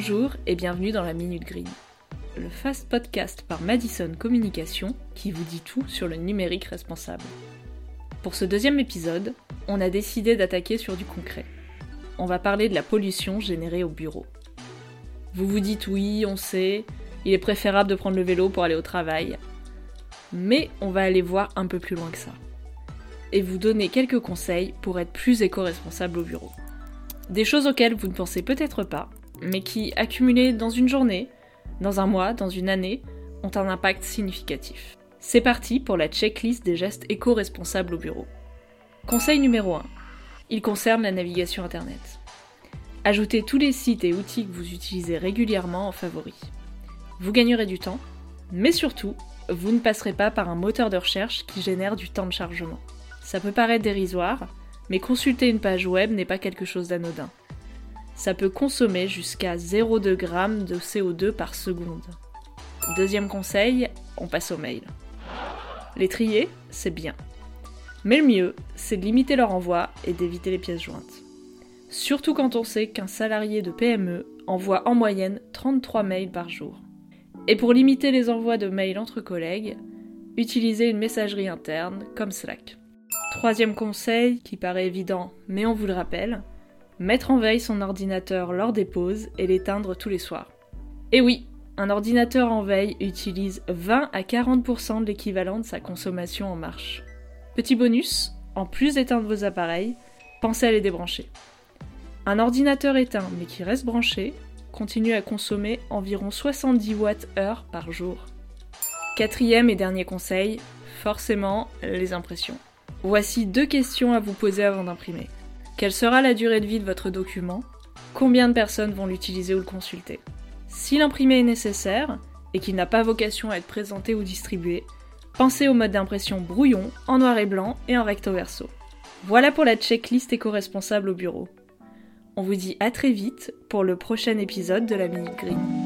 Bonjour et bienvenue dans la Minute Green, le fast podcast par Madison Communication qui vous dit tout sur le numérique responsable. Pour ce deuxième épisode, on a décidé d'attaquer sur du concret. On va parler de la pollution générée au bureau. Vous vous dites oui, on sait, il est préférable de prendre le vélo pour aller au travail. Mais on va aller voir un peu plus loin que ça. Et vous donner quelques conseils pour être plus éco-responsable au bureau. Des choses auxquelles vous ne pensez peut-être pas, mais qui, accumulées dans une journée, dans un mois, dans une année, ont un impact significatif. C'est parti pour la checklist des gestes éco-responsables au bureau. Conseil numéro 1. Il concerne la navigation Internet. Ajoutez tous les sites et outils que vous utilisez régulièrement en favoris. Vous gagnerez du temps, mais surtout, vous ne passerez pas par un moteur de recherche qui génère du temps de chargement. Ça peut paraître dérisoire, mais consulter une page web n'est pas quelque chose d'anodin. Ça peut consommer jusqu'à 0,2 g de CO2 par seconde. Deuxième conseil, on passe au mail. Les trier, c'est bien. Mais le mieux, c'est de limiter leur envoi et d'éviter les pièces jointes. Surtout quand on sait qu'un salarié de PME envoie en moyenne 33 mails par jour. Et pour limiter les envois de mails entre collègues, utilisez une messagerie interne comme Slack. Troisième conseil, qui paraît évident mais on vous le rappelle, mettre en veille son ordinateur lors des pauses et l'éteindre tous les soirs. Et oui, un ordinateur en veille utilise 20 à 40% de l'équivalent de sa consommation en marche. Petit bonus, en plus d'éteindre vos appareils, pensez à les débrancher. Un ordinateur éteint mais qui reste branché continue à consommer environ 70 watts-heure par jour. Quatrième et dernier conseil, forcément les impressions. Voici deux questions à vous poser avant d'imprimer. Quelle sera la durée de vie de votre document? Combien de personnes vont l'utiliser ou le consulter? Si l'imprimé est nécessaire et qu'il n'a pas vocation à être présenté ou distribué, pensez au mode d'impression brouillon, en noir et blanc et en recto verso. Voilà pour la checklist éco-responsable au bureau. On vous dit à très vite pour le prochain épisode de la Minute Green.